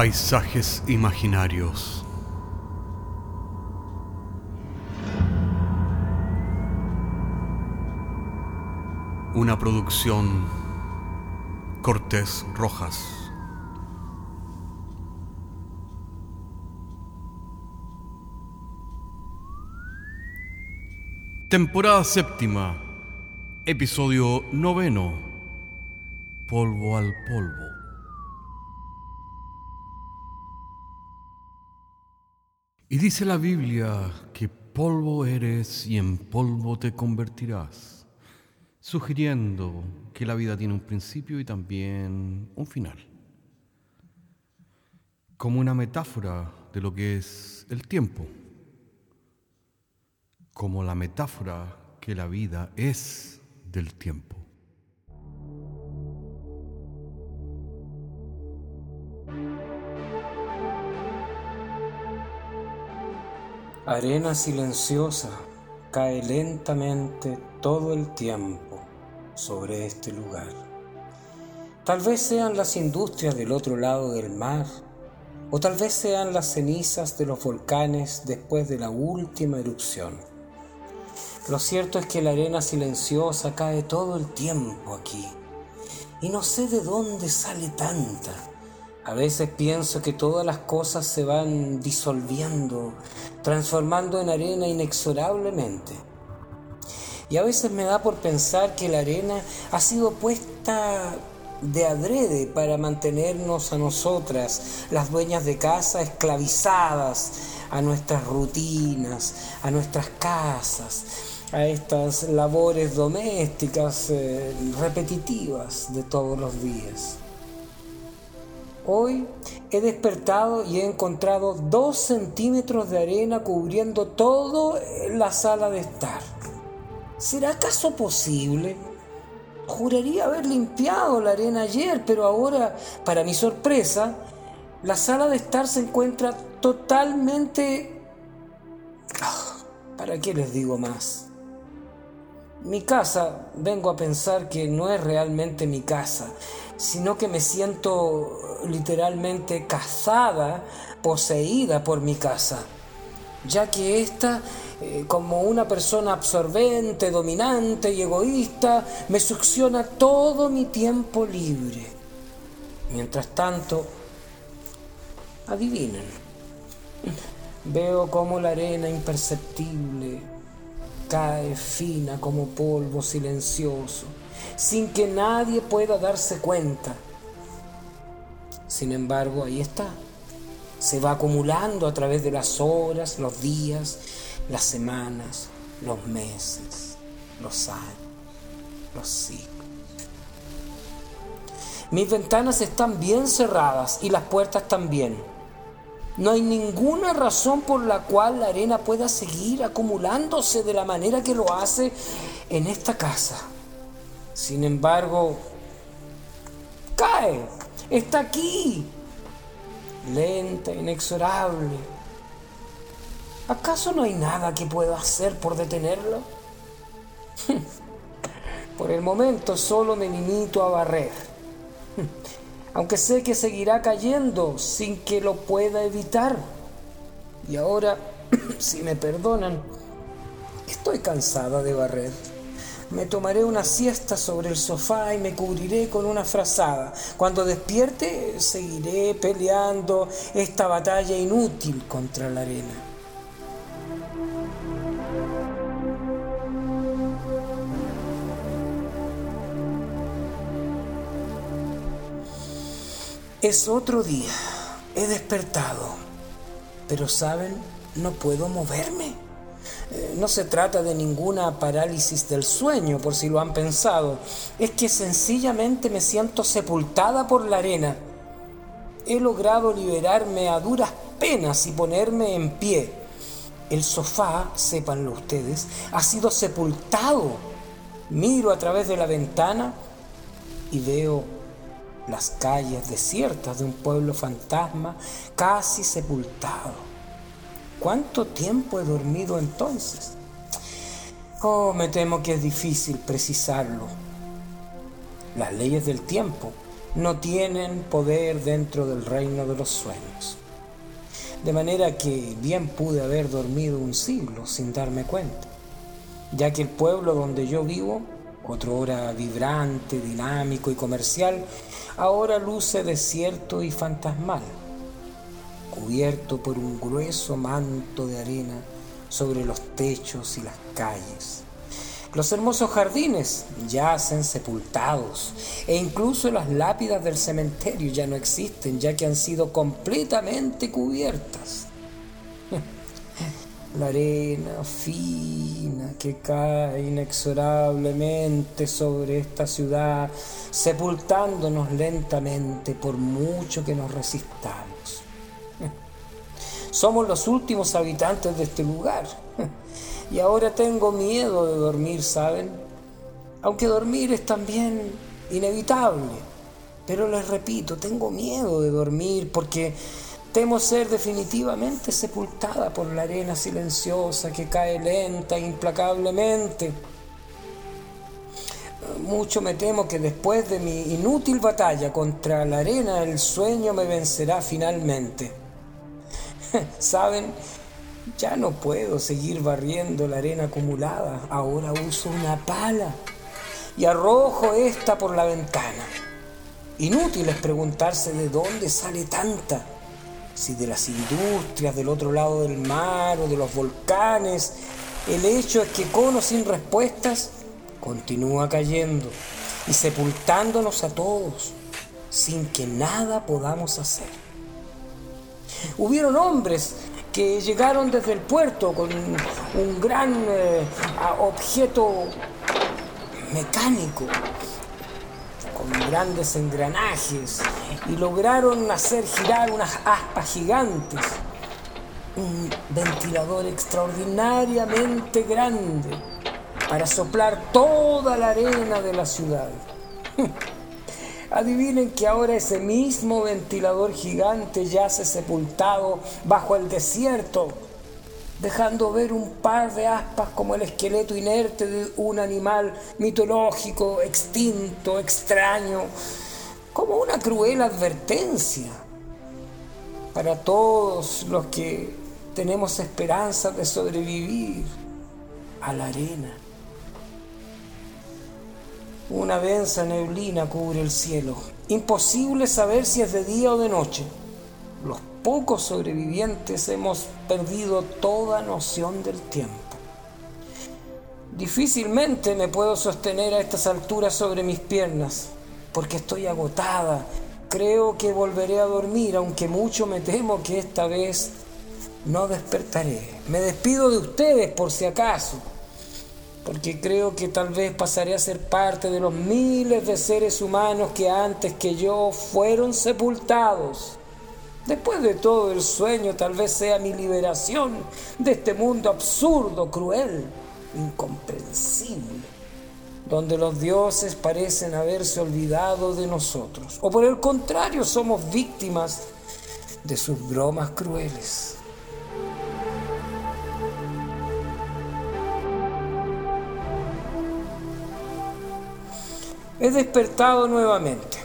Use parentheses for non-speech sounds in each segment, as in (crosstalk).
Paisajes imaginarios. Una producción Cortés Rojas. Temporada séptima, episodio noveno, Polvo al polvo. Y dice la Biblia que polvo eres y en polvo te convertirás, sugiriendo que la vida tiene un principio y también un final, como una metáfora de lo que es el tiempo, como la metáfora que la vida es del tiempo. Arena silenciosa cae lentamente todo el tiempo sobre este lugar. Tal vez sean las industrias del otro lado del mar, o tal vez sean las cenizas de los volcanes después de la última erupción. Lo cierto es que la arena silenciosa cae todo el tiempo aquí, y no sé de dónde sale tanta. A veces pienso que todas las cosas se van disolviendo, transformando en arena inexorablemente. Y a veces me da por pensar que la arena ha sido puesta de adrede para mantenernos a nosotras, las dueñas de casa, esclavizadas a nuestras rutinas, a nuestras casas, a estas labores domésticas eh, repetitivas de todos los días. Hoy he despertado y he encontrado dos centímetros de arena cubriendo toda la sala de estar. ¿Será acaso posible? Juraría haber limpiado la arena ayer, pero ahora, para mi sorpresa, la sala de estar se encuentra totalmente... Ah, ¿Para qué les digo más? Mi casa, vengo a pensar que no es realmente mi casa, sino que me siento literalmente cazada, poseída por mi casa, ya que ésta, eh, como una persona absorbente, dominante y egoísta, me succiona todo mi tiempo libre. Mientras tanto, adivinen, veo como la arena imperceptible cae fina como polvo silencioso sin que nadie pueda darse cuenta. Sin embargo, ahí está. Se va acumulando a través de las horas, los días, las semanas, los meses, los años, los siglos. Mis ventanas están bien cerradas y las puertas también. No hay ninguna razón por la cual la arena pueda seguir acumulándose de la manera que lo hace en esta casa. Sin embargo, cae, está aquí, lenta, inexorable. ¿Acaso no hay nada que pueda hacer por detenerlo? (laughs) por el momento solo me limito a barrer, aunque sé que seguirá cayendo sin que lo pueda evitar. Y ahora, (clears throat) si me perdonan, estoy cansada de barrer. Me tomaré una siesta sobre el sofá y me cubriré con una frazada. Cuando despierte, seguiré peleando esta batalla inútil contra la arena. Es otro día. He despertado. Pero, ¿saben? No puedo moverme. Eh, no se trata de ninguna parálisis del sueño, por si lo han pensado. Es que sencillamente me siento sepultada por la arena. He logrado liberarme a duras penas y ponerme en pie. El sofá, sépanlo ustedes, ha sido sepultado. Miro a través de la ventana y veo las calles desiertas de un pueblo fantasma casi sepultado. ¿Cuánto tiempo he dormido entonces? Oh, me temo que es difícil precisarlo. Las leyes del tiempo no tienen poder dentro del reino de los sueños. De manera que bien pude haber dormido un siglo sin darme cuenta, ya que el pueblo donde yo vivo, otro hora vibrante, dinámico y comercial, ahora luce desierto y fantasmal, cubierto por un grueso manto de arena sobre los techos y las calles. Los hermosos jardines yacen sepultados e incluso las lápidas del cementerio ya no existen ya que han sido completamente cubiertas. La arena fina que cae inexorablemente sobre esta ciudad, sepultándonos lentamente por mucho que nos resistamos. (laughs) Somos los últimos habitantes de este lugar. (laughs) Y ahora tengo miedo de dormir, ¿saben? Aunque dormir es también inevitable. Pero les repito, tengo miedo de dormir porque temo ser definitivamente sepultada por la arena silenciosa que cae lenta e implacablemente. Mucho me temo que después de mi inútil batalla contra la arena el sueño me vencerá finalmente. (laughs) ¿Saben? Ya no puedo seguir barriendo la arena acumulada. Ahora uso una pala y arrojo esta por la ventana. Inútil es preguntarse de dónde sale tanta. Si de las industrias del otro lado del mar o de los volcanes. El hecho es que con sin respuestas continúa cayendo y sepultándonos a todos sin que nada podamos hacer. Hubieron hombres que llegaron desde el puerto con un gran eh, objeto mecánico, grandes engranajes, y lograron hacer girar unas aspas gigantes, un ventilador extraordinariamente grande para soplar toda la arena de la ciudad. (laughs) Adivinen que ahora ese mismo ventilador gigante yace sepultado bajo el desierto, dejando ver un par de aspas como el esqueleto inerte de un animal mitológico, extinto, extraño, como una cruel advertencia para todos los que tenemos esperanza de sobrevivir a la arena. Una densa neblina cubre el cielo. Imposible saber si es de día o de noche. Los pocos sobrevivientes hemos perdido toda noción del tiempo. Difícilmente me puedo sostener a estas alturas sobre mis piernas, porque estoy agotada. Creo que volveré a dormir, aunque mucho me temo que esta vez no despertaré. Me despido de ustedes por si acaso porque creo que tal vez pasaré a ser parte de los miles de seres humanos que antes que yo fueron sepultados. Después de todo el sueño tal vez sea mi liberación de este mundo absurdo, cruel, incomprensible, donde los dioses parecen haberse olvidado de nosotros, o por el contrario somos víctimas de sus bromas crueles. He despertado nuevamente.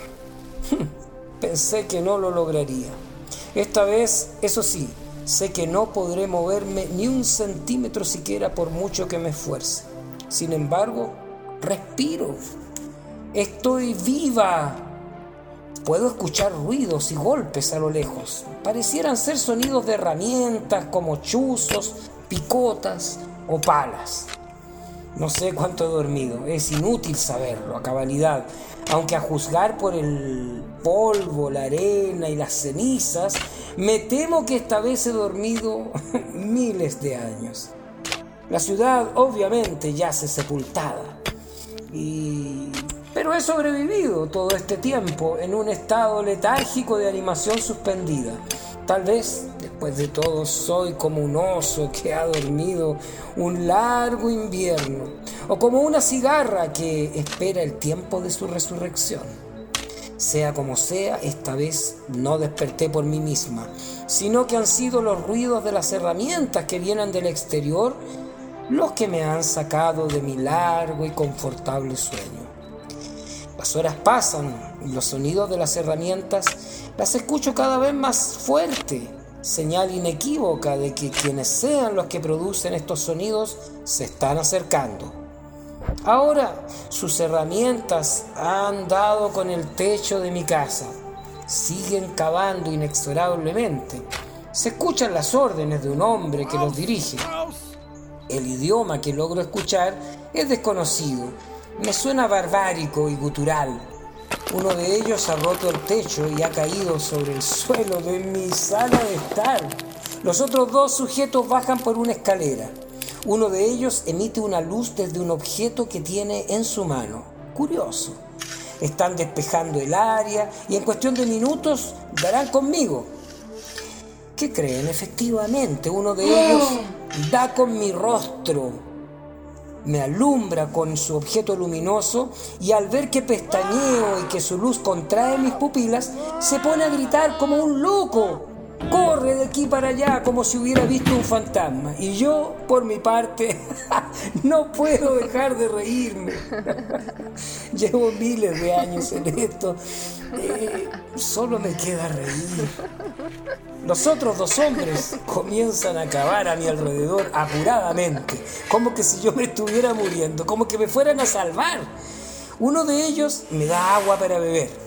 (laughs) Pensé que no lo lograría. Esta vez, eso sí, sé que no podré moverme ni un centímetro siquiera por mucho que me esfuerce. Sin embargo, respiro. Estoy viva. Puedo escuchar ruidos y golpes a lo lejos. Parecieran ser sonidos de herramientas como chuzos, picotas o palas. No sé cuánto he dormido, es inútil saberlo a cabalidad, aunque a juzgar por el polvo, la arena y las cenizas, me temo que esta vez he dormido (laughs) miles de años. La ciudad obviamente yace sepultada, y... pero he sobrevivido todo este tiempo en un estado letárgico de animación suspendida. Tal vez, después de todo, soy como un oso que ha dormido un largo invierno, o como una cigarra que espera el tiempo de su resurrección. Sea como sea, esta vez no desperté por mí misma, sino que han sido los ruidos de las herramientas que vienen del exterior los que me han sacado de mi largo y confortable sueño. Las horas pasan y los sonidos de las herramientas las escucho cada vez más fuerte, señal inequívoca de que quienes sean los que producen estos sonidos se están acercando. Ahora sus herramientas han dado con el techo de mi casa. Siguen cavando inexorablemente. Se escuchan las órdenes de un hombre que los dirige. El idioma que logro escuchar es desconocido me suena barbárico y gutural. Uno de ellos ha roto el techo y ha caído sobre el suelo de mi sala de estar. Los otros dos sujetos bajan por una escalera. Uno de ellos emite una luz desde un objeto que tiene en su mano. Curioso. Están despejando el área y en cuestión de minutos darán conmigo. ¿Qué creen? Efectivamente, uno de ellos (gasps) da con mi rostro me alumbra con su objeto luminoso y al ver que pestañeo y que su luz contrae mis pupilas, se pone a gritar como un loco. Corre de aquí para allá como si hubiera visto un fantasma. Y yo, por mi parte, (laughs) no puedo dejar de reírme. (laughs) Llevo miles de años en esto. Eh, solo me queda reír. Los otros dos hombres comienzan a cavar a mi alrededor apuradamente, como que si yo me estuviera muriendo, como que me fueran a salvar. Uno de ellos me da agua para beber.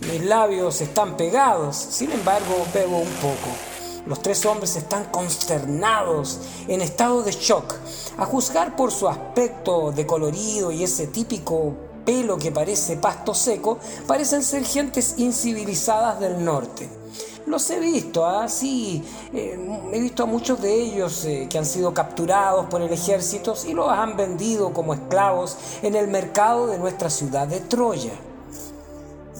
Mis labios están pegados, sin embargo bebo un poco. Los tres hombres están consternados, en estado de shock. A juzgar por su aspecto decolorido y ese típico pelo que parece pasto seco, parecen ser gentes incivilizadas del norte. Los he visto, así, ¿ah? eh, he visto a muchos de ellos eh, que han sido capturados por el ejército y los han vendido como esclavos en el mercado de nuestra ciudad de Troya.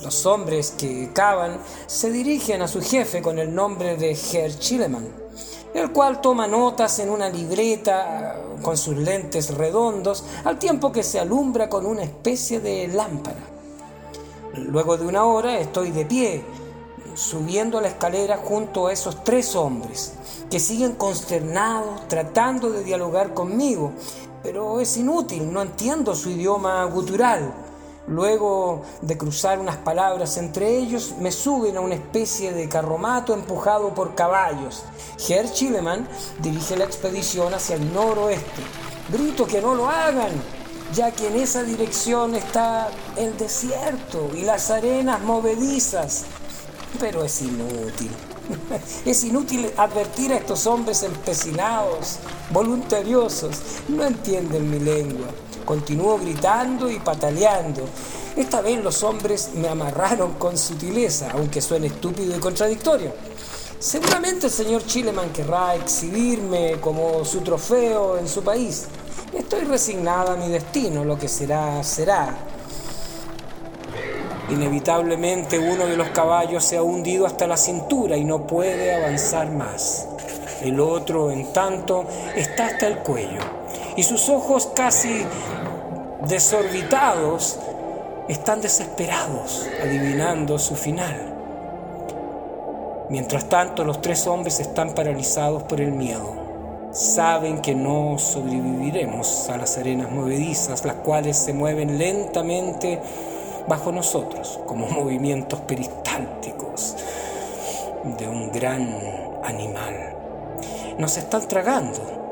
Los hombres que cavan se dirigen a su jefe con el nombre de Herr Chileman, el cual toma notas en una libreta con sus lentes redondos al tiempo que se alumbra con una especie de lámpara. Luego de una hora estoy de pie, subiendo la escalera junto a esos tres hombres, que siguen consternados tratando de dialogar conmigo, pero es inútil, no entiendo su idioma gutural. Luego de cruzar unas palabras entre ellos, me suben a una especie de carromato empujado por caballos. Herr Chileman dirige la expedición hacia el noroeste. Grito que no lo hagan, ya que en esa dirección está el desierto y las arenas movedizas. Pero es inútil. (laughs) Es inútil advertir a estos hombres empecinados, voluntariosos. No entienden mi lengua. Continúo gritando y pataleando. Esta vez los hombres me amarraron con sutileza, aunque suene estúpido y contradictorio. Seguramente el señor Chileman querrá exhibirme como su trofeo en su país. Estoy resignada a mi destino, lo que será, será. Inevitablemente uno de los caballos se ha hundido hasta la cintura y no puede avanzar más. El otro, en tanto, está hasta el cuello y sus ojos casi desorbitados están desesperados, adivinando su final. Mientras tanto, los tres hombres están paralizados por el miedo. Saben que no sobreviviremos a las arenas movedizas, las cuales se mueven lentamente bajo nosotros, como (laughs) movimientos peristálticos de un gran animal. Nos están tragando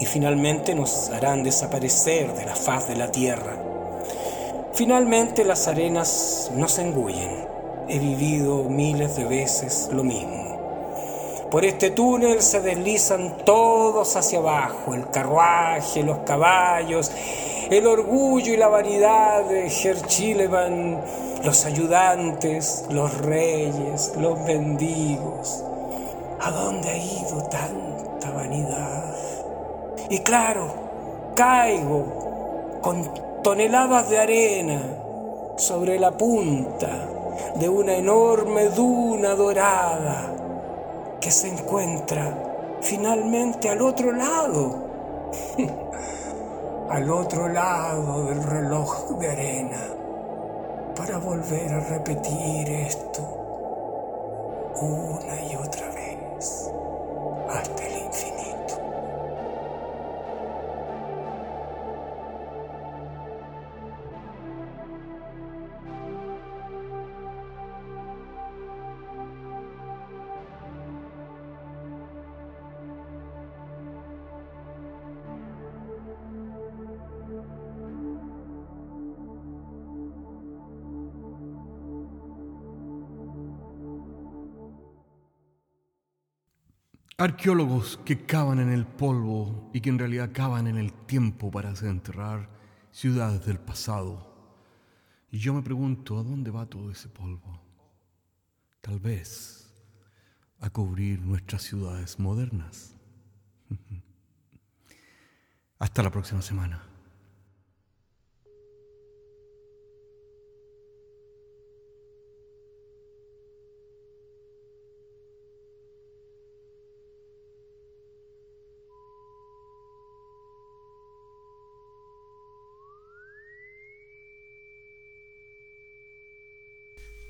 y finalmente nos harán desaparecer de la faz de la tierra. Finalmente las arenas nos engullen. He vivido miles de veces lo mismo. Por este túnel se deslizan todos hacia abajo, el carruaje, los caballos, el orgullo y la vanidad de Herchilevan, los ayudantes, los reyes, los mendigos. ¿A dónde ha ido tanta vanidad? Y claro, caigo con toneladas de arena sobre la punta de una enorme duna dorada que se encuentra finalmente al otro lado. (laughs) al otro lado del reloj de arena para volver a repetir esto una y Arqueólogos que cavan en el polvo y que en realidad cavan en el tiempo para desenterrar ciudades del pasado. Y yo me pregunto, ¿a dónde va todo ese polvo? Tal vez a cubrir nuestras ciudades modernas. (laughs) Hasta la próxima semana.